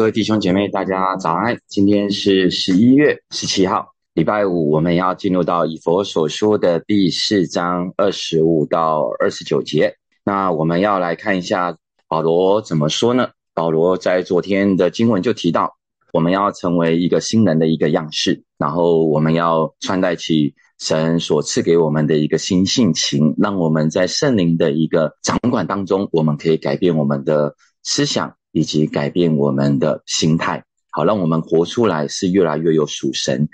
各位弟兄姐妹，大家早安！今天是十一月十七号，礼拜五，我们要进入到以佛所说的第四章二十五到二十九节。那我们要来看一下保罗怎么说呢？保罗在昨天的经文就提到，我们要成为一个新人的一个样式，然后我们要穿戴起神所赐给我们的一个新性情，让我们在圣灵的一个掌管当中，我们可以改变我们的思想。以及改变我们的心态，好让我们活出来是越来越有属神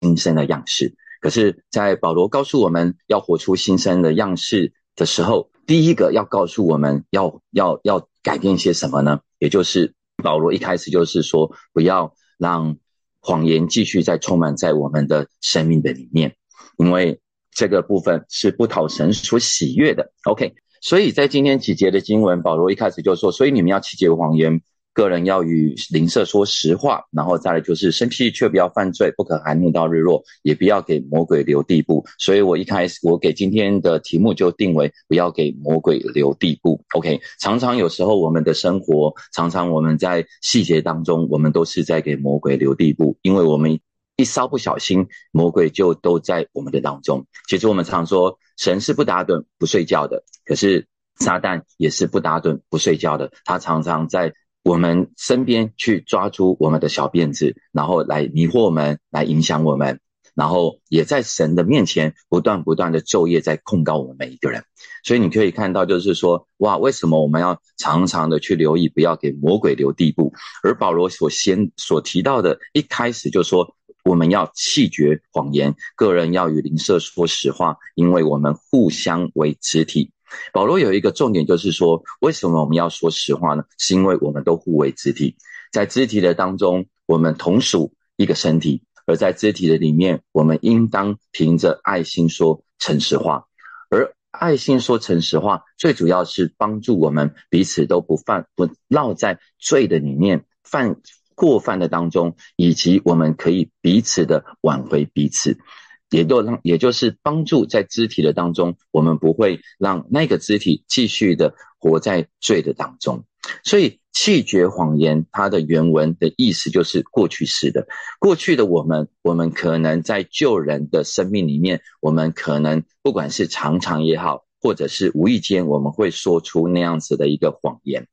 新生的样式。可是，在保罗告诉我们要活出新生的样式的时候，第一个要告诉我们要要要改变些什么呢？也就是保罗一开始就是说，不要让谎言继续再充满在我们的生命的里面，因为这个部分是不讨神所喜悦的。OK。所以在今天几节的经文，保罗一开始就说：“所以你们要弃绝谎言，个人要与邻舍说实话，然后再来就是生气却不要犯罪，不可含怒到日落，也不要给魔鬼留地步。”所以我一开始我给今天的题目就定为“不要给魔鬼留地步”。OK，常常有时候我们的生活，常常我们在细节当中，我们都是在给魔鬼留地步，因为我们。一稍不小心，魔鬼就都在我们的当中。其实我们常说，神是不打盹、不睡觉的，可是撒旦也是不打盹、不睡觉的。他常常在我们身边去抓住我们的小辫子，然后来迷惑我们，来影响我们，然后也在神的面前不断不断的昼夜在控告我们每一个人。所以你可以看到，就是说，哇，为什么我们要常常的去留意，不要给魔鬼留地步？而保罗所先所提到的，一开始就说。我们要弃绝谎言，个人要与邻舍说实话，因为我们互相为肢体。保罗有一个重点，就是说，为什么我们要说实话呢？是因为我们都互为肢体，在肢体的当中，我们同属一个身体，而在肢体的里面，我们应当凭着爱心说诚实话。而爱心说诚实话，最主要是帮助我们彼此都不犯不落在罪的里面犯。过犯的当中，以及我们可以彼此的挽回彼此，也都让，也就是帮助在肢体的当中，我们不会让那个肢体继续的活在罪的当中。所以弃绝谎言，它的原文的意思就是过去式的。过去的我们，我们可能在救人的生命里面，我们可能不管是常常也好，或者是无意间，我们会说出那样子的一个谎言，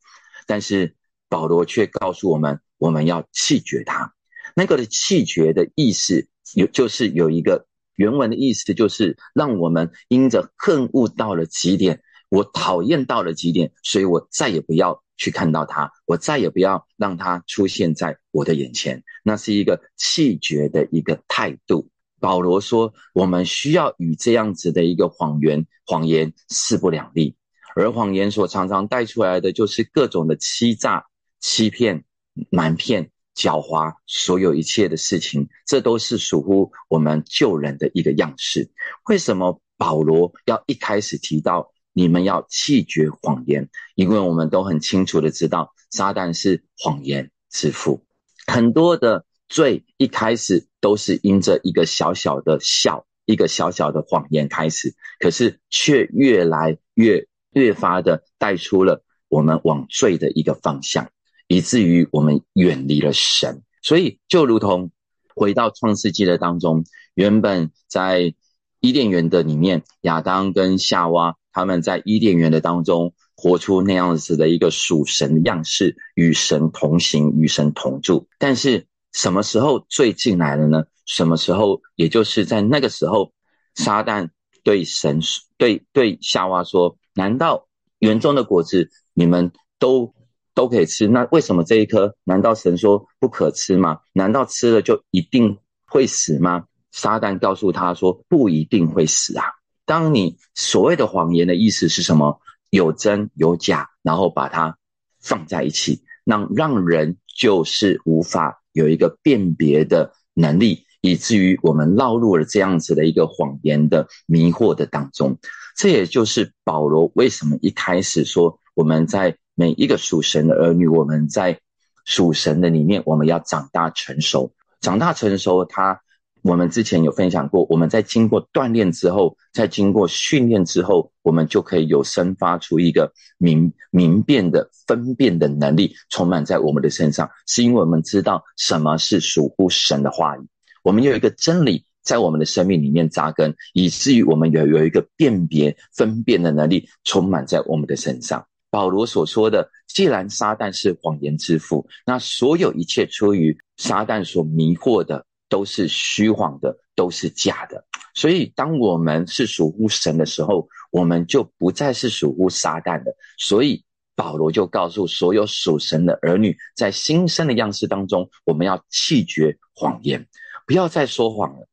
但是保罗却告诉我们。我们要弃绝它，那个的弃绝的意思有，就是有一个原文的意思，就是让我们因着恨恶到了极点，我讨厌到了极点，所以我再也不要去看到它，我再也不要让它出现在我的眼前。那是一个弃绝的一个态度。保罗说，我们需要与这样子的一个谎言，谎言势不两立，而谎言所常常带出来的就是各种的欺诈、欺骗。瞒骗、狡猾，所有一切的事情，这都是属乎我们救人的一个样式。为什么保罗要一开始提到你们要弃绝谎言？因为我们都很清楚的知道，撒旦是谎言之父。很多的罪一开始都是因着一个小小的笑、一个小小的谎言开始，可是却越来越越发的带出了我们往罪的一个方向。以至于我们远离了神，所以就如同回到创世纪的当中，原本在伊甸园的里面，亚当跟夏娃他们在伊甸园的当中活出那样子的一个属神的样式，与神同行，与神同住。但是什么时候罪进来了呢？什么时候？也就是在那个时候，撒旦对神对对夏娃说：“难道园中的果子你们都？”都可以吃，那为什么这一颗？难道神说不可吃吗？难道吃了就一定会死吗？撒旦告诉他说不一定会死啊。当你所谓的谎言的意思是什么？有真有假，然后把它放在一起，让让人就是无法有一个辨别的能力，以至于我们落入了这样子的一个谎言的迷惑的当中。这也就是保罗为什么一开始说我们在。每一个属神的儿女，我们在属神的里面，我们要长大成熟。长大成熟，他我们之前有分享过，我们在经过锻炼之后，在经过训练之后，我们就可以有生发出一个明明辨的分辨的能力，充满在我们的身上，是因为我们知道什么是属乎神的话语，我们有一个真理在我们的生命里面扎根，以至于我们有有一个辨别分辨的能力，充满在我们的身上。保罗所说的，既然撒旦是谎言之父，那所有一切出于撒旦所迷惑的。都是虚谎的，都是假的。所以，当我们是属乎神的时候，我们就不再是属乎撒旦的。所以，保罗就告诉所有属神的儿女，在新生的样式当中，我们要弃绝谎言，不要再说谎了，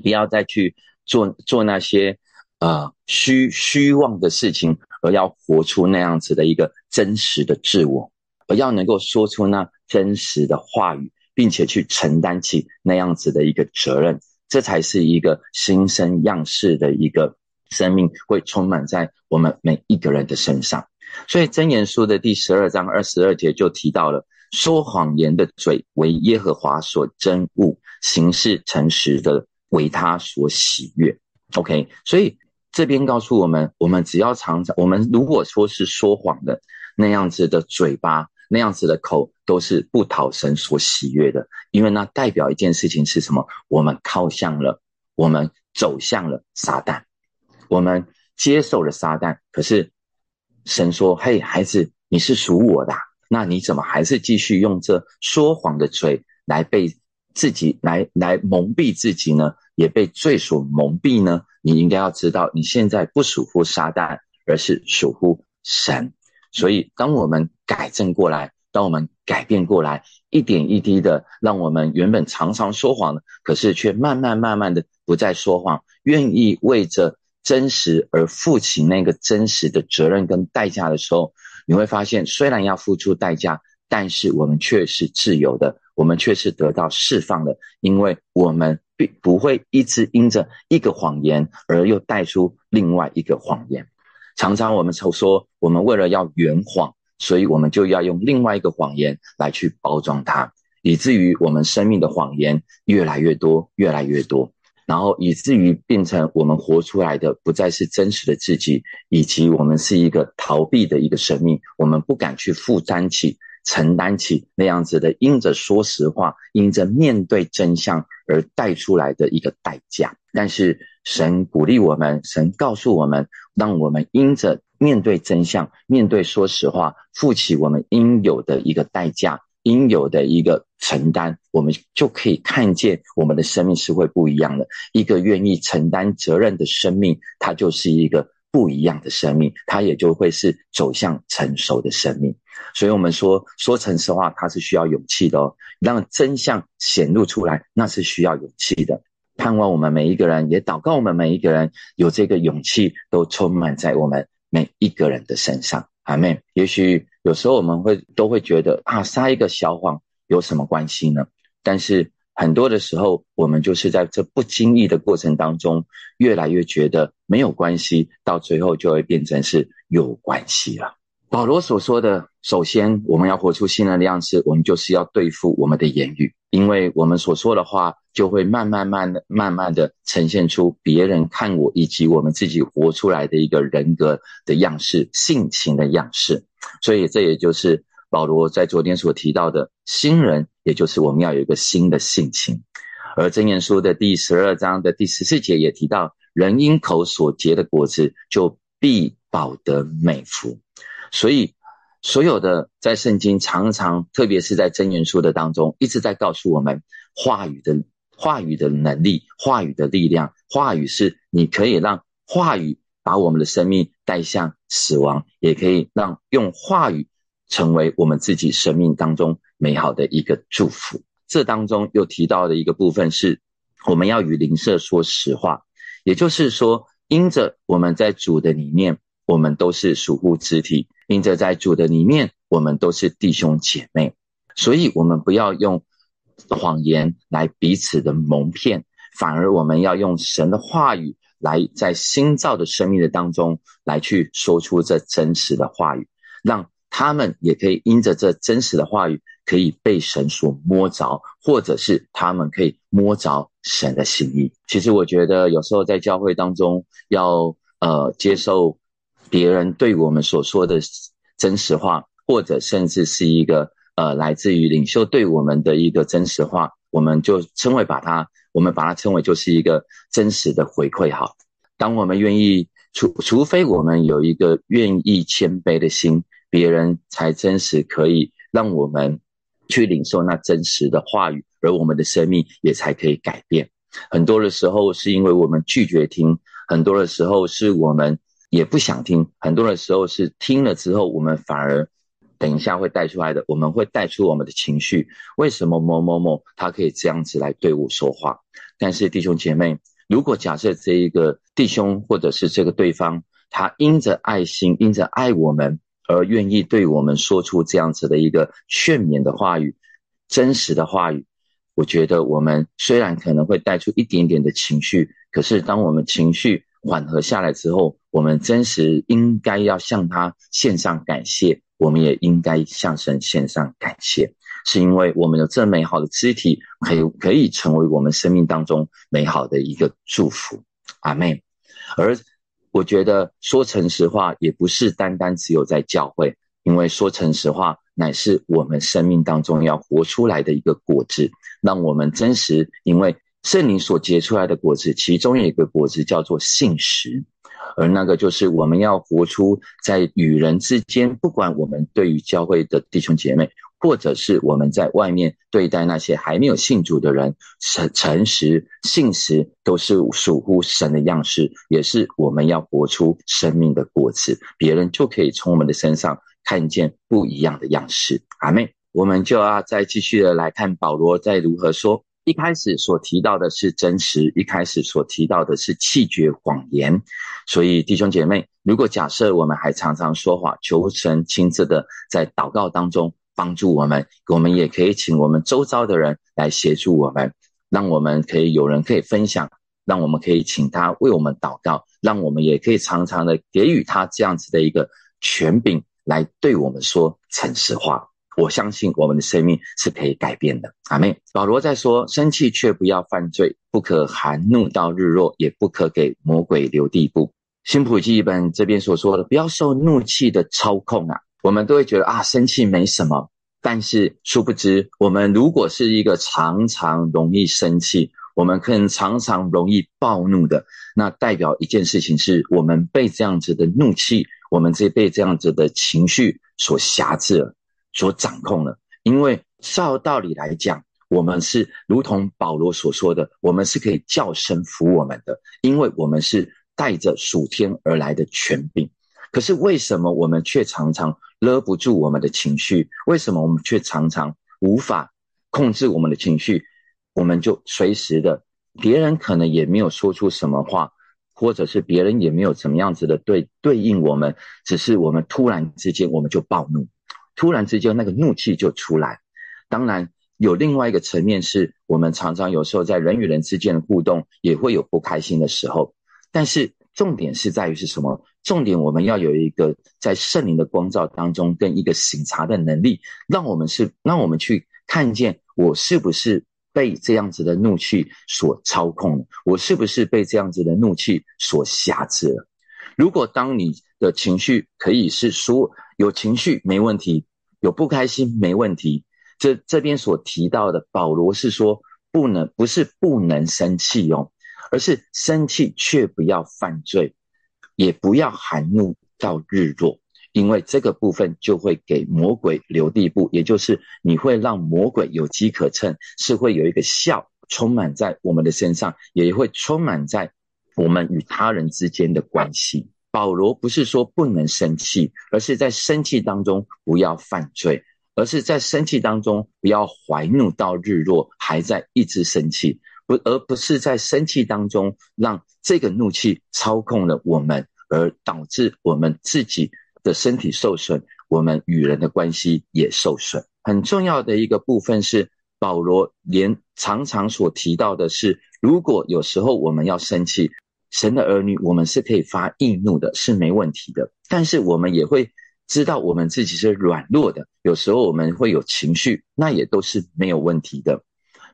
不要再去做做那些呃虚虚妄的事情，而要活出那样子的一个真实的自我，而要能够说出那真实的话语。并且去承担起那样子的一个责任，这才是一个新生样式的一个生命会充满在我们每一个人的身上。所以真言书的第十二章二十二节就提到了：说谎言的嘴为耶和华所憎恶，行事诚实的为他所喜悦。OK，所以这边告诉我们，我们只要常常，我们如果说是说谎的那样子的嘴巴。那样子的口都是不讨神所喜悦的，因为那代表一件事情是什么？我们靠向了，我们走向了撒旦，我们接受了撒旦。可是神说：“嘿，孩子，你是属我的，那你怎么还是继续用这说谎的嘴来被自己来来蒙蔽自己呢？也被罪所蒙蔽呢？你应该要知道，你现在不属乎撒旦，而是属乎神。”所以，当我们改正过来，当我们改变过来，一点一滴的，让我们原本常常说谎的，可是却慢慢慢慢的不再说谎，愿意为着真实而负起那个真实的责任跟代价的时候，你会发现，虽然要付出代价，但是我们却是自由的，我们却是得到释放的，因为我们并不会一直因着一个谎言而又带出另外一个谎言。常常我们常说，我们为了要圆谎，所以我们就要用另外一个谎言来去包装它，以至于我们生命的谎言越来越多，越来越多，然后以至于变成我们活出来的不再是真实的自己，以及我们是一个逃避的一个生命，我们不敢去负担起、承担起那样子的，因着说实话，因着面对真相而带出来的一个代价。但是神鼓励我们，神告诉我们。让我们因着面对真相，面对说实话，负起我们应有的一个代价，应有的一个承担，我们就可以看见我们的生命是会不一样的。一个愿意承担责任的生命，它就是一个不一样的生命，它也就会是走向成熟的生命。所以，我们说说诚实话，它是需要勇气的哦。让真相显露出来，那是需要勇气的。盼望我们每一个人，也祷告我们每一个人有这个勇气，都充满在我们每一个人的身上。阿妹，也许有时候我们会都会觉得啊，撒一个小谎有什么关系呢？但是很多的时候，我们就是在这不经意的过程当中，越来越觉得没有关系，到最后就会变成是有关系了。保罗所说的，首先我们要活出新的样式，我们就是要对付我们的言语，因为我们所说的话，就会慢慢慢的、慢慢的呈现出别人看我以及我们自己活出来的一个人格的样式、性情的样式。所以这也就是保罗在昨天所提到的新人，也就是我们要有一个新的性情。而箴言书的第十二章的第十四节也提到，人因口所结的果子，就必保得美福。所以，所有的在圣经常常，特别是在真言书的当中，一直在告诉我们话语的话语的能力，话语的力量。话语是你可以让话语把我们的生命带向死亡，也可以让用话语成为我们自己生命当中美好的一个祝福。这当中又提到的一个部分是，我们要与灵舍说实话，也就是说，因着我们在主的里面。我们都是属乎肢体，因着在主的里面，我们都是弟兄姐妹，所以我们不要用谎言来彼此的蒙骗，反而我们要用神的话语来在新造的生命的当中来去说出这真实的话语，让他们也可以因着这真实的话语可以被神所摸着，或者是他们可以摸着神的心意。其实我觉得有时候在教会当中要呃接受别人对我们所说的真实话，或者甚至是一个呃来自于领袖对我们的一个真实话，我们就称为把它，我们把它称为就是一个真实的回馈。好，当我们愿意除除非我们有一个愿意谦卑的心，别人才真实可以让我们。去领受那真实的话语，而我们的生命也才可以改变。很多的时候是因为我们拒绝听，很多的时候是我们也不想听，很多的时候是听了之后，我们反而等一下会带出来的，我们会带出我们的情绪。为什么某某某他可以这样子来对我说话？但是弟兄姐妹，如果假设这一个弟兄或者是这个对方，他因着爱心，因着爱我们。而愿意对我们说出这样子的一个劝勉的话语，真实的话语，我觉得我们虽然可能会带出一点点的情绪，可是当我们情绪缓和下来之后，我们真实应该要向他献上感谢，我们也应该向神献上感谢，是因为我们有这美好的肢体，可以可以成为我们生命当中美好的一个祝福，阿妹。而。我觉得说诚实话也不是单单只有在教会，因为说诚实话乃是我们生命当中要活出来的一个果子，让我们真实。因为圣灵所结出来的果子，其中有一个果子叫做信实，而那个就是我们要活出在与人之间，不管我们对于教会的弟兄姐妹。或者是我们在外面对待那些还没有信主的人，诚诚实、信实，都是属乎神的样式，也是我们要活出生命的果子，别人就可以从我们的身上看见不一样的样式。阿妹，我们就要再继续的来看保罗在如何说。一开始所提到的是真实，一开始所提到的是弃绝谎言。所以弟兄姐妹，如果假设我们还常常说谎，求神亲自的在祷告当中。帮助我们，我们也可以请我们周遭的人来协助我们，让我们可以有人可以分享，让我们可以请他为我们祷告，让我们也可以常常的给予他这样子的一个权柄来对我们说诚实话。我相信我们的生命是可以改变的。阿妹，保罗在说：生气却不要犯罪，不可含怒到日落，也不可给魔鬼留地步。新普记本这边所说的，不要受怒气的操控啊。我们都会觉得啊，生气没什么，但是殊不知，我们如果是一个常常容易生气，我们可能常常容易暴怒的，那代表一件事情是我们被这样子的怒气，我们这被这样子的情绪所辖制了，所掌控了。因为照道理来讲，我们是如同保罗所说的，我们是可以叫声服我们的，因为我们是带着属天而来的权柄。可是为什么我们却常常？勒不住我们的情绪，为什么我们却常常无法控制我们的情绪？我们就随时的，别人可能也没有说出什么话，或者是别人也没有怎么样子的对对应我们，只是我们突然之间我们就暴怒，突然之间那个怒气就出来。当然有另外一个层面，是我们常常有时候在人与人之间的互动也会有不开心的时候，但是。重点是在于是什么？重点我们要有一个在圣灵的光照当中，跟一个醒察的能力，让我们是让我们去看见我是不是被这样子的怒气所操控了，我是不是被这样子的怒气所辖制了？如果当你的情绪可以是说有情绪没问题，有不开心没问题，这这边所提到的保罗是说不能不是不能生气哦。而是生气却不要犯罪，也不要含怒到日落，因为这个部分就会给魔鬼留地步，也就是你会让魔鬼有机可乘，是会有一个笑充满在我们的身上，也会充满在我们与他人之间的关系。保罗不是说不能生气，而是在生气当中不要犯罪，而是在生气当中不要怀怒到日落，还在一直生气。不，而不是在生气当中让这个怒气操控了我们，而导致我们自己的身体受损，我们与人的关系也受损。很重要的一个部分是，保罗连常常所提到的是，如果有时候我们要生气，神的儿女我们是可以发易怒的，是没问题的。但是我们也会知道我们自己是软弱的，有时候我们会有情绪，那也都是没有问题的。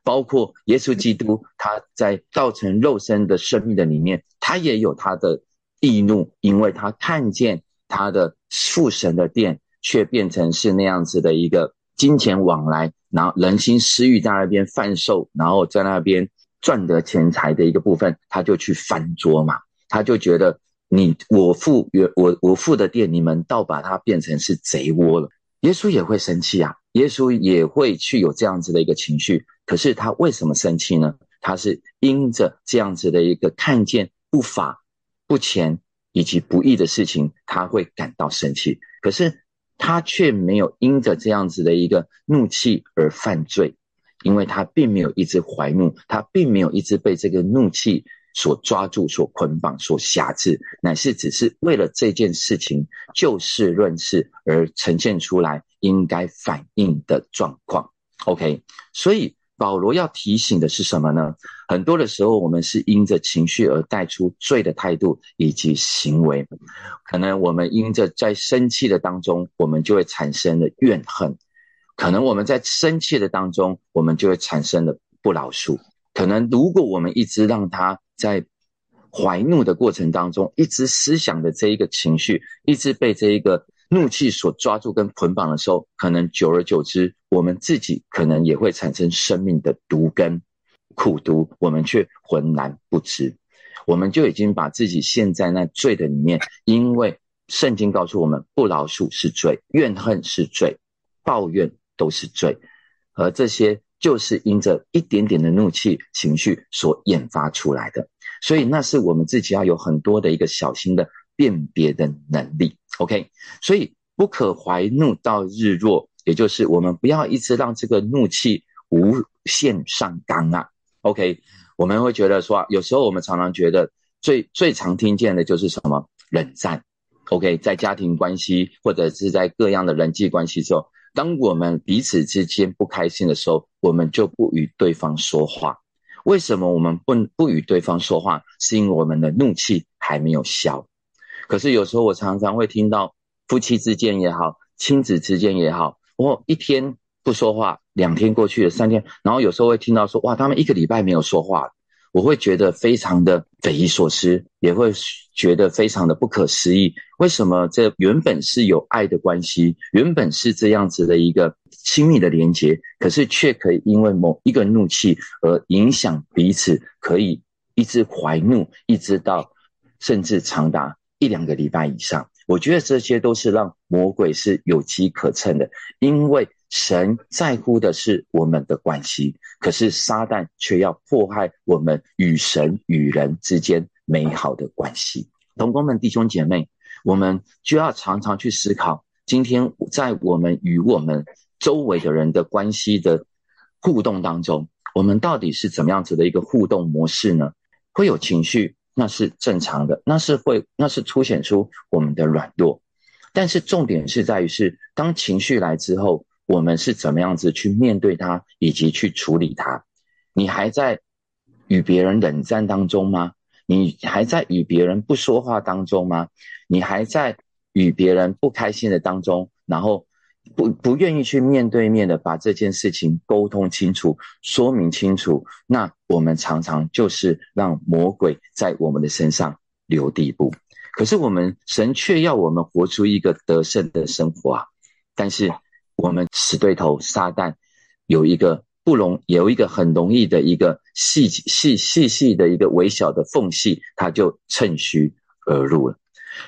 包括耶稣基督，他在造成肉身的生命的里面，他也有他的易怒，因为他看见他的父神的殿却变成是那样子的一个金钱往来，然后人心私欲在那边贩售，然后在那边赚得钱财的一个部分，他就去翻桌嘛，他就觉得你我父我我父的店，你们倒把它变成是贼窝了。耶稣也会生气啊，耶稣也会去有这样子的一个情绪。可是他为什么生气呢？他是因着这样子的一个看见不法、不钱以及不义的事情，他会感到生气。可是他却没有因着这样子的一个怒气而犯罪，因为他并没有一直怀怒，他并没有一直被这个怒气所抓住、所捆绑、所辖制，乃是只是为了这件事情就事论事而呈现出来应该反应的状况。OK，所以。保罗要提醒的是什么呢？很多的时候，我们是因着情绪而带出罪的态度以及行为。可能我们因着在生气的当中，我们就会产生了怨恨；可能我们在生气的当中，我们就会产生了不饶恕。可能如果我们一直让他在怀怒的过程当中，一直思想的这一个情绪，一直被这一个。怒气所抓住跟捆绑的时候，可能久而久之，我们自己可能也会产生生命的毒根、苦毒，我们却浑然不知。我们就已经把自己陷在那罪的里面，因为圣经告诉我们，不饶恕是罪，怨恨是罪，抱怨都是罪，而这些就是因着一点点的怒气情绪所引发出来的。所以，那是我们自己要有很多的一个小心的辨别的能力。OK，所以不可怀怒到日落，也就是我们不要一直让这个怒气无限上纲啊。OK，我们会觉得说，有时候我们常常觉得最最常听见的就是什么冷战。OK，在家庭关系或者是在各样的人际关系中，当我们彼此之间不开心的时候，我们就不与对方说话。为什么我们不不与对方说话？是因为我们的怒气还没有消。可是有时候我常常会听到夫妻之间也好，亲子之间也好，我一天不说话，两天过去了，三天，然后有时候会听到说，哇，他们一个礼拜没有说话，我会觉得非常的匪夷所思，也会觉得非常的不可思议。为什么这原本是有爱的关系，原本是这样子的一个亲密的连接，可是却可以因为某一个怒气而影响彼此，可以一直怀怒，一直到甚至长达。一两个礼拜以上，我觉得这些都是让魔鬼是有机可乘的，因为神在乎的是我们的关系，可是撒旦却要破坏我们与神与人之间美好的关系。同工们、弟兄姐妹，我们就要常常去思考，今天在我们与我们周围的人的关系的互动当中，我们到底是怎么样子的一个互动模式呢？会有情绪。那是正常的，那是会，那是凸显出我们的软弱。但是重点是在于是，当情绪来之后，我们是怎么样子去面对它，以及去处理它？你还在与别人冷战当中吗？你还在与别人不说话当中吗？你还在与别人不开心的当中，然后？不不愿意去面对面的把这件事情沟通清楚、说明清楚，那我们常常就是让魔鬼在我们的身上留地步。可是我们神却要我们活出一个得胜的生活啊！但是我们死对头撒旦有一个不容，有一个很容易的一个细细细细的一个微小的缝隙，他就趁虚而入了。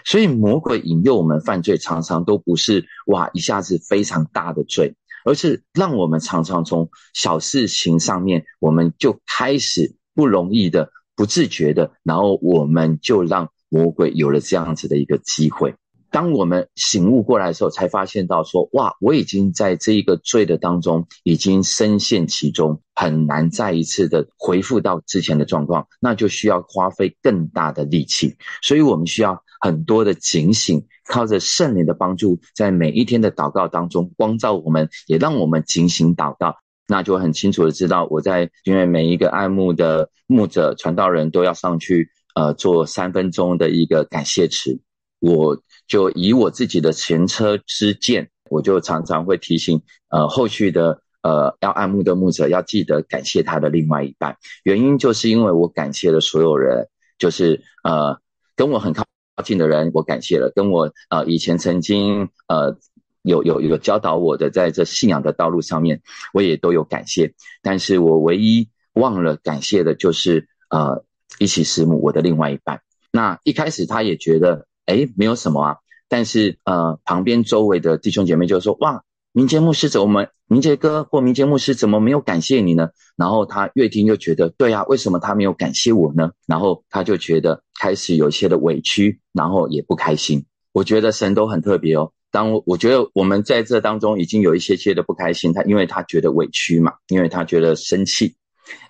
所以魔鬼引诱我们犯罪，常常都不是哇一下子非常大的罪，而是让我们常常从小事情上面，我们就开始不容易的、不自觉的，然后我们就让魔鬼有了这样子的一个机会。当我们醒悟过来的时候，才发现到说，哇，我已经在这一个罪的当中，已经深陷其中，很难再一次的恢复到之前的状况，那就需要花费更大的力气。所以我们需要很多的警醒，靠着圣灵的帮助，在每一天的祷告当中光照我们，也让我们警醒祷告，那就很清楚的知道，我在因为每一个爱慕的牧者传道人都要上去，呃，做三分钟的一个感谢词，我。就以我自己的前车之鉴，我就常常会提醒，呃，后续的呃，要按牧的牧者要记得感谢他的另外一半，原因就是因为我感谢了所有人，就是呃跟我很靠近的人，我感谢了，跟我呃以前曾经呃有有有教导我的，在这信仰的道路上面，我也都有感谢，但是我唯一忘了感谢的就是呃一起师母我的另外一半。那一开始他也觉得哎没有什么啊，但是呃旁边周围的弟兄姐妹就说哇。明杰牧师怎么？明杰哥或明杰牧师怎么没有感谢你呢？然后他越听就觉得，对啊，为什么他没有感谢我呢？然后他就觉得开始有一些的委屈，然后也不开心。我觉得神都很特别哦。当我觉得我们在这当中已经有一些些的不开心，他因为他觉得委屈嘛，因为他觉得生气。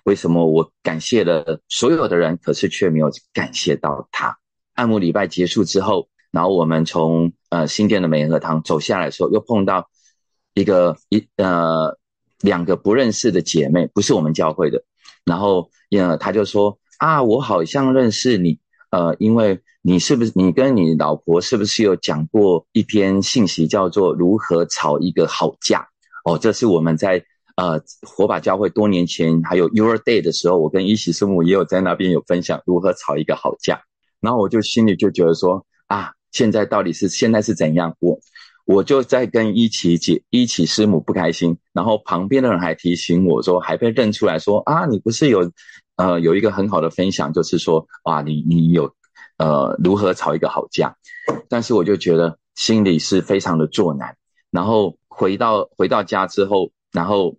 为什么我感谢了所有的人，可是却没有感谢到他？按摩礼拜结束之后，然后我们从呃新店的美和堂走下来的时候，又碰到。一个一呃两个不认识的姐妹，不是我们教会的，然后呃她就说啊，我好像认识你，呃，因为你是不是你跟你老婆是不是有讲过一篇信息，叫做如何吵一个好架？哦，这是我们在呃火把教会多年前还有 Your Day 的时候，我跟一喜师母也有在那边有分享如何吵一个好架，然后我就心里就觉得说啊，现在到底是现在是怎样我。我就在跟一起姐、一起师母不开心，然后旁边的人还提醒我说，还被认出来说啊，你不是有，呃，有一个很好的分享，就是说，哇，你你有，呃，如何吵一个好架？但是我就觉得心里是非常的作难。然后回到回到家之后，然后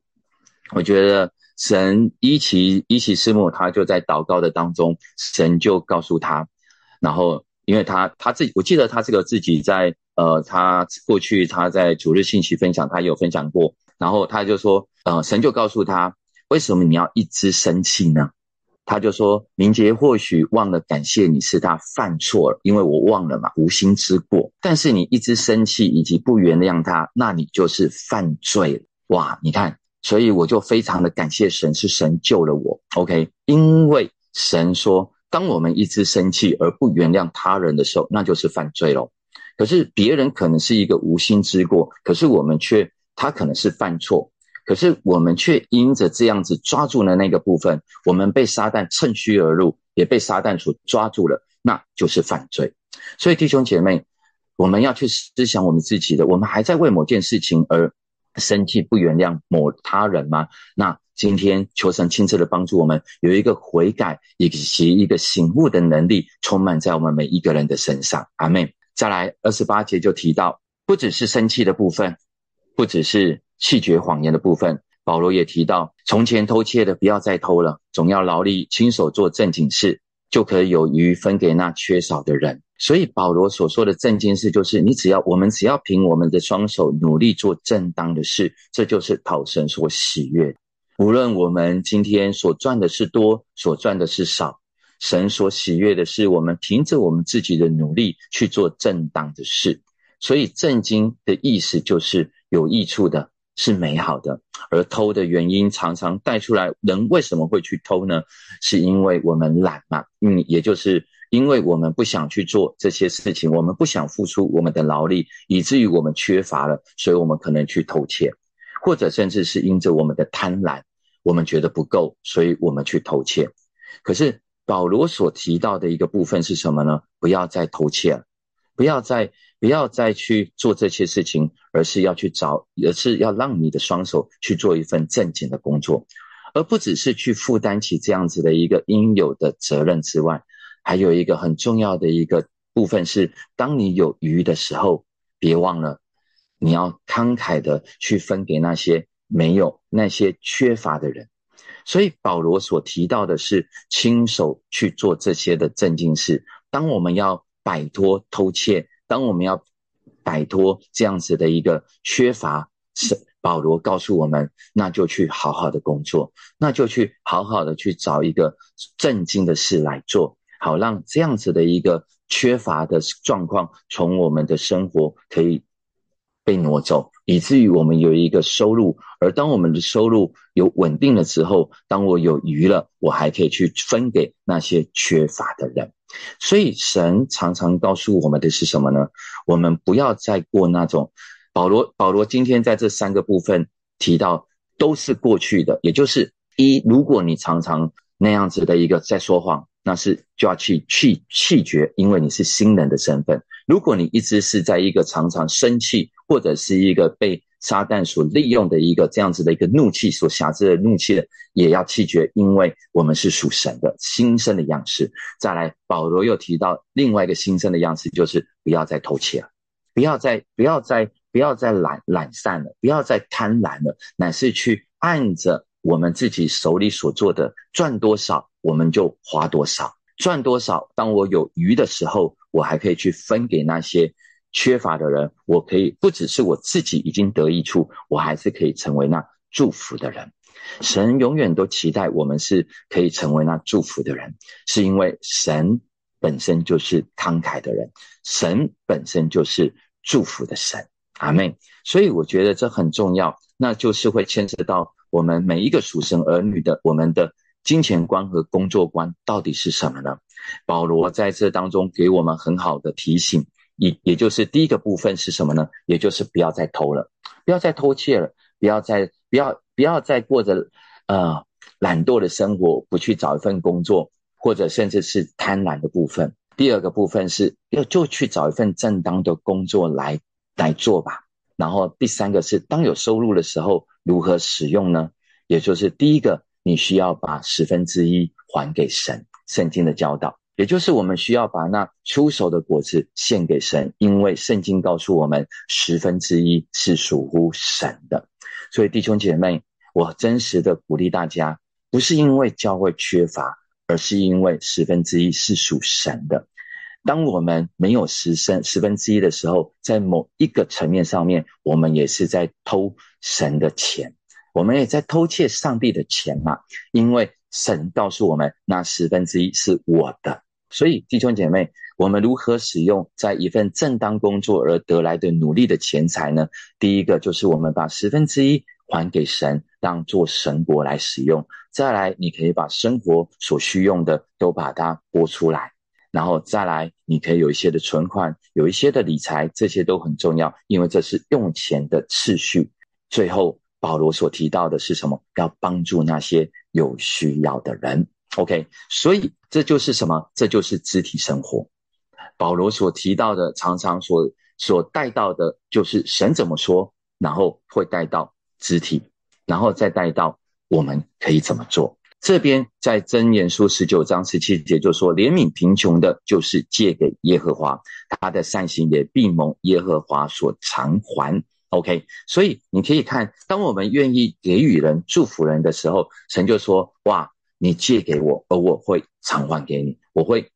我觉得神一起一起师母他就在祷告的当中，神就告诉他，然后因为他他自己，我记得他这个自己在。呃，他过去他在主日信息分享，他有分享过，然后他就说，呃，神就告诉他，为什么你要一直生气呢？他就说，明杰或许忘了感谢你是他犯错了，因为我忘了嘛，无心之过。但是你一直生气以及不原谅他，那你就是犯罪了。哇，你看，所以我就非常的感谢神，是神救了我。OK，因为神说，当我们一直生气而不原谅他人的时候，那就是犯罪了。可是别人可能是一个无心之过，可是我们却他可能是犯错，可是我们却因着这样子抓住了那个部分，我们被撒旦趁虚而入，也被撒旦所抓住了，那就是犯罪。所以弟兄姐妹，我们要去思想我们自己的，我们还在为某件事情而生气不原谅某他人吗？那今天求神亲自的帮助我们，有一个悔改以及一个醒悟的能力，充满在我们每一个人的身上。阿妹。再来二十八节就提到，不只是生气的部分，不只是气绝谎言的部分。保罗也提到，从前偷窃的不要再偷了，总要劳力亲手做正经事，就可以有余分给那缺少的人。所以保罗所说的正经事，就是你只要我们只要凭我们的双手努力做正当的事，这就是讨神所喜悦。无论我们今天所赚的是多，所赚的是少。神所喜悦的是，我们凭着我们自己的努力去做正当的事。所以，正经的意思就是有益处的，是美好的。而偷的原因常常带出来，人为什么会去偷呢？是因为我们懒嘛？嗯，也就是因为我们不想去做这些事情，我们不想付出我们的劳力，以至于我们缺乏了，所以我们可能去偷窃，或者甚至是因着我们的贪婪，我们觉得不够，所以我们去偷窃。可是。保罗所提到的一个部分是什么呢？不要再偷窃了，不要再不要再去做这些事情，而是要去找，而是要让你的双手去做一份正经的工作，而不只是去负担起这样子的一个应有的责任之外，还有一个很重要的一个部分是，当你有余的时候，别忘了你要慷慨的去分给那些没有、那些缺乏的人。所以保罗所提到的是亲手去做这些的正经事。当我们要摆脱偷窃，当我们要摆脱这样子的一个缺乏，是保罗告诉我们，那就去好好的工作，那就去好好的去找一个正经的事来做，好让这样子的一个缺乏的状况从我们的生活可以。被挪走，以至于我们有一个收入，而当我们的收入有稳定了之后，当我有余了，我还可以去分给那些缺乏的人。所以神常常告诉我们的是什么呢？我们不要再过那种保罗保罗今天在这三个部分提到都是过去的。也就是一，如果你常常那样子的一个在说谎，那是就要去去弃绝，因为你是新人的身份。如果你一直是在一个常常生气，或者是一个被撒旦所利用的一个这样子的一个怒气所辖制的怒气的，也要弃绝，因为我们是属神的新生的样式。再来，保罗又提到另外一个新生的样式，就是不要再偷窃了，不要再不要再不要再懒懒散了，不要再贪婪了，乃是去按着我们自己手里所做的赚多少，我们就花多少，赚多少。当我有余的时候，我还可以去分给那些。缺乏的人，我可以不只是我自己已经得益处，我还是可以成为那祝福的人。神永远都期待我们是可以成为那祝福的人，是因为神本身就是慷慨的人，神本身就是祝福的神。阿妹，所以我觉得这很重要，那就是会牵涉到我们每一个属神儿女的我们的金钱观和工作观到底是什么呢？保罗在这当中给我们很好的提醒。也也就是第一个部分是什么呢？也就是不要再偷了，不要再偷窃了，不要再不要不要再过着呃懒惰的生活，不去找一份工作，或者甚至是贪婪的部分。第二个部分是要就去找一份正当的工作来来做吧。然后第三个是当有收入的时候如何使用呢？也就是第一个，你需要把十分之一还给神，圣经的教导。也就是我们需要把那出手的果子献给神，因为圣经告诉我们十分之一是属乎神的。所以弟兄姐妹，我真实的鼓励大家，不是因为教会缺乏，而是因为十分之一是属神的。当我们没有十分十分之一的时候，在某一个层面上面，我们也是在偷神的钱，我们也在偷窃上帝的钱嘛。因为神告诉我们，那十分之一是我的。所以，弟兄姐妹，我们如何使用在一份正当工作而得来的努力的钱财呢？第一个就是我们把十分之一还给神，当做神国来使用。再来，你可以把生活所需用的都把它拨出来，然后再来，你可以有一些的存款，有一些的理财，这些都很重要，因为这是用钱的次序。最后，保罗所提到的是什么？要帮助那些有需要的人。OK，所以这就是什么？这就是肢体生活。保罗所提到的，常常所所带到的，就是神怎么说，然后会带到肢体，然后再带到我们可以怎么做。这边在箴言书十九章十七节就说：怜悯贫穷的，就是借给耶和华，他的善行也必蒙耶和华所偿还。OK，所以你可以看，当我们愿意给予人、祝福人的时候，神就说：哇。你借给我，而我会偿还给你，我会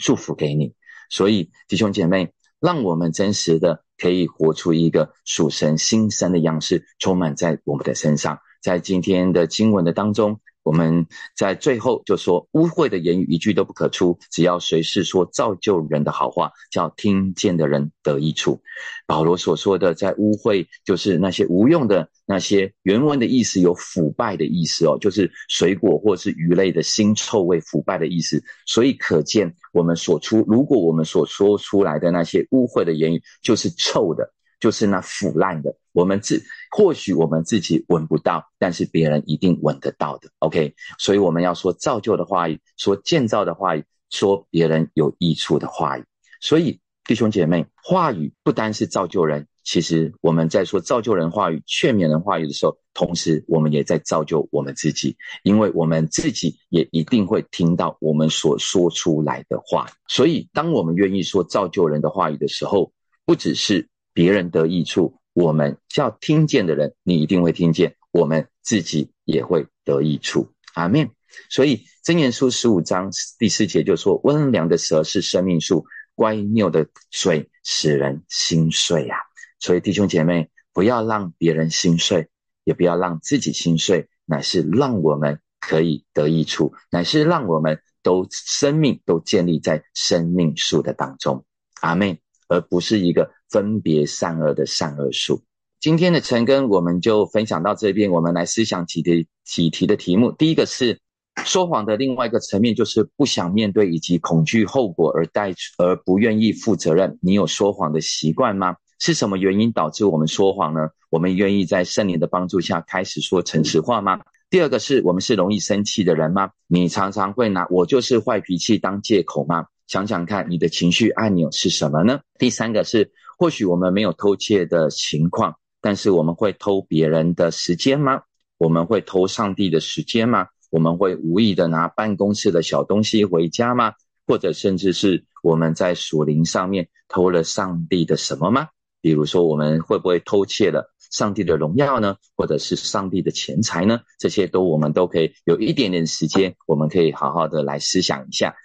祝福给你。所以弟兄姐妹，让我们真实的可以活出一个属神新生的样式，充满在我们的身上。在今天的经文的当中。我们在最后就说，污秽的言语一句都不可出，只要谁是说造就人的好话，叫听见的人得益处。保罗所说的，在污秽就是那些无用的那些原文的意思有腐败的意思哦，就是水果或是鱼类的腥臭味、腐败的意思。所以可见，我们所出，如果我们所说出来的那些污秽的言语，就是臭的。就是那腐烂的，我们自或许我们自己闻不到，但是别人一定闻得到的。OK，所以我们要说造就的话语，说建造的话语，说别人有益处的话语。所以弟兄姐妹，话语不单是造就人，其实我们在说造就人话语、劝勉人话语的时候，同时我们也在造就我们自己，因为我们自己也一定会听到我们所说出来的话。所以，当我们愿意说造就人的话语的时候，不只是。别人得益处，我们叫听见的人，你一定会听见；我们自己也会得益处。阿门。所以箴言书十五章第四节就说：“温良的蛇是生命树，乖拗的嘴使人心碎啊！”所以弟兄姐妹，不要让别人心碎，也不要让自己心碎，乃是让我们可以得益处，乃是让我们都生命都建立在生命树的当中。阿门。而不是一个分别善恶的善恶树。今天的晨更我们就分享到这边，我们来思想几题几题的题目。第一个是说谎的另外一个层面，就是不想面对以及恐惧后果而带而不愿意负责任。你有说谎的习惯吗？是什么原因导致我们说谎呢？我们愿意在圣灵的帮助下开始说诚实话吗？第二个是我们是容易生气的人吗？你常常会拿我就是坏脾气当借口吗？想想看，你的情绪按钮是什么呢？第三个是，或许我们没有偷窃的情况，但是我们会偷别人的时间吗？我们会偷上帝的时间吗？我们会无意的拿办公室的小东西回家吗？或者甚至是我们在属灵上面偷了上帝的什么吗？比如说，我们会不会偷窃了上帝的荣耀呢？或者是上帝的钱财呢？这些都我们都可以有一点点时间，我们可以好好的来思想一下。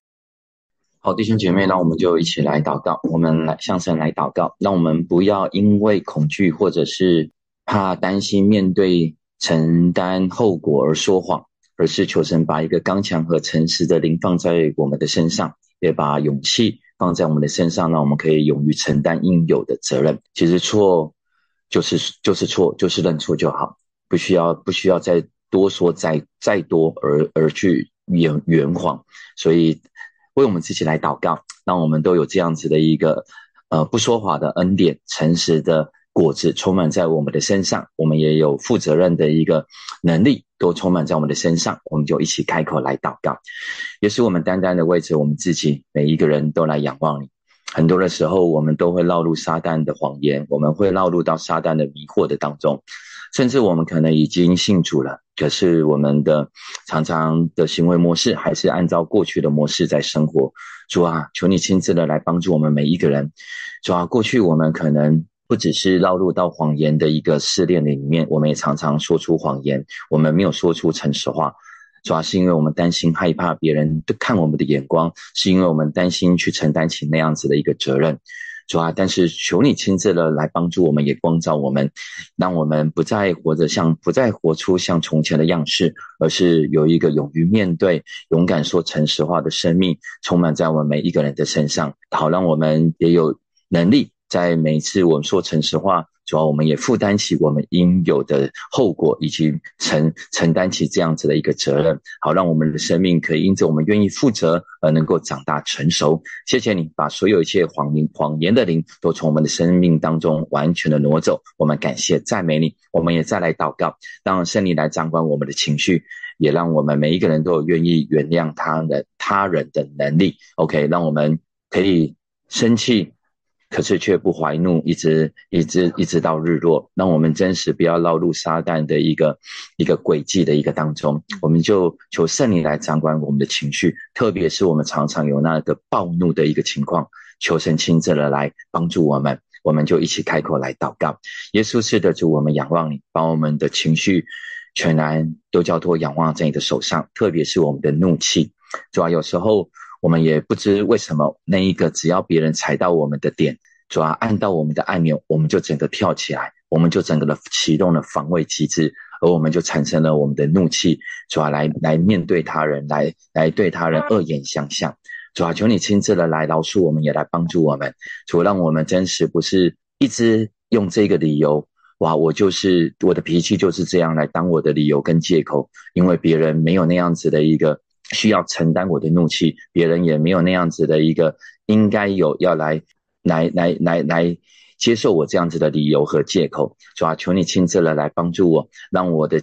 好，弟兄姐妹，那我们就一起来祷告。我们来向神来祷告，让我们不要因为恐惧或者是怕担心面对承担后果而说谎，而是求神把一个刚强和诚实的灵放在我们的身上，也把勇气放在我们的身上，让我们可以勇于承担应有的责任。其实错就是就是错，就是认错就好，不需要不需要再多说再再多而而去圆圆谎，所以。为我们自己来祷告，让我们都有这样子的一个呃不说谎的恩典、诚实的果子充满在我们的身上。我们也有负责任的一个能力，都充满在我们的身上。我们就一起开口来祷告，也是我们单单的为着我们自己，每一个人都来仰望你。很多的时候，我们都会落入撒旦的谎言，我们会落入到撒旦的迷惑的当中。甚至我们可能已经信主了，可是我们的常常的行为模式还是按照过去的模式在生活。主啊，求你亲自的来帮助我们每一个人。主啊，过去我们可能不只是落入到谎言的一个试炼里面，我们也常常说出谎言，我们没有说出诚实话。主要是因为我们担心害怕别人看我们的眼光，是因为我们担心去承担起那样子的一个责任。主啊，但是求你亲自的来帮助我们，也光照我们，让我们不再活着像，不再活出像从前的样式，而是有一个勇于面对、勇敢说诚实话的生命，充满在我们每一个人的身上，好让我们也有能力。在每次我们说诚实话，主要我们也负担起我们应有的后果，以及承承担起这样子的一个责任，好让我们的生命可以因着我们愿意负责而能够长大成熟。谢谢你把所有一切谎言谎言的灵都从我们的生命当中完全的挪走。我们感谢赞美你，我们也再来祷告，让圣灵来掌管我们的情绪，也让我们每一个人都有愿意原谅他人他人的能力。OK，让我们可以生气。可是却不怀怒，一直一直一直到日落，让我们真实不要落入撒旦的一个一个轨迹的一个当中。我们就求圣灵来掌管我们的情绪，特别是我们常常有那个暴怒的一个情况，求神亲自的来帮助我们。我们就一起开口来祷告，耶稣是的主，我们仰望你，把我们的情绪全然都交托仰望在你的手上，特别是我们的怒气，主要有时候。我们也不知为什么，那一个只要别人踩到我们的点，主要按到我们的按钮，我们就整个跳起来，我们就整个的启动了防卫机制，而我们就产生了我们的怒气，主要来来面对他人，来来对他人恶言相向。主要求你亲自的来饶恕我们，也来帮助我们，主让我们真实不是一直用这个理由，哇，我就是我的脾气就是这样来当我的理由跟借口，因为别人没有那样子的一个。需要承担我的怒气，别人也没有那样子的一个应该有要来来来来来接受我这样子的理由和借口，主啊，求你亲自的来帮助我，让我的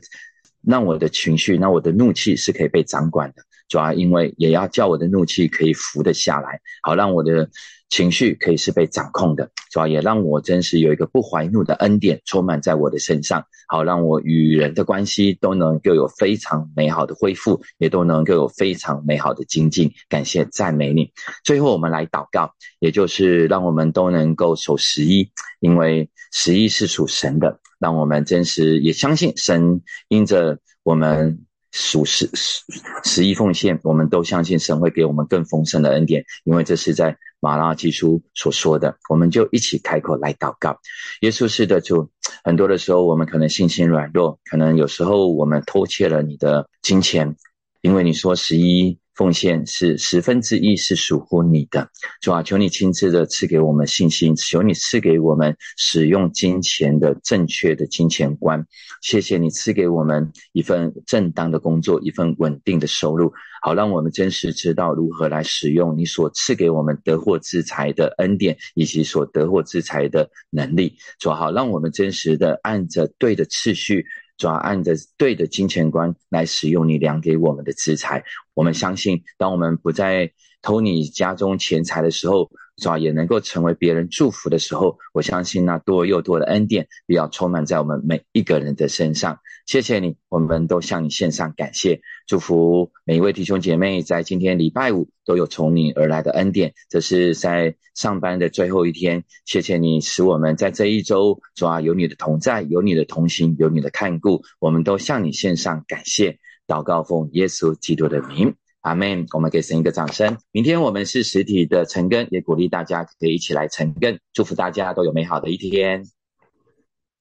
让我的情绪，让我的怒气是可以被掌管的，主要，因为也要叫我的怒气可以服得下来，好让我的。情绪可以是被掌控的，主要也让我真实有一个不怀怒的恩典充满在我的身上，好让我与人的关系都能够有非常美好的恢复，也都能够有非常美好的精进。感谢赞美你。最后我们来祷告，也就是让我们都能够守十一，因为十一是属神的，让我们真实也相信神因着我们。属实十十一奉献，我们都相信神会给我们更丰盛的恩典，因为这是在马拉基书所说的。我们就一起开口来祷告。耶稣是的主，很多的时候我们可能信心软弱，可能有时候我们偷窃了你的金钱，因为你说十一奉献是十分之一是属乎你的。主啊，求你亲自的赐给我们信心，求你赐给我们使用金钱的正确的金钱观。谢谢你赐给我们一份正当的工作，一份稳定的收入，好让我们真实知道如何来使用你所赐给我们得获之财的恩典，以及所得获之财的能力。主好，让我们真实的按着对的次序。主按着对的金钱观来使用你量给我们的资财，我们相信，当我们不再偷你家中钱财的时候。主要也能够成为别人祝福的时候，我相信那多又多的恩典必要充满在我们每一个人的身上。谢谢你，我们都向你献上感谢，祝福每一位弟兄姐妹在今天礼拜五都有从你而来的恩典。这是在上班的最后一天，谢谢你使我们在这一周，主要有你的同在，有你的同行，有你的看顾，我们都向你献上感谢。祷告奉耶稣基督的名。阿门！我们给神一个掌声。明天我们是实体的晨更，也鼓励大家可以一起来晨更。祝福大家都有美好的一天。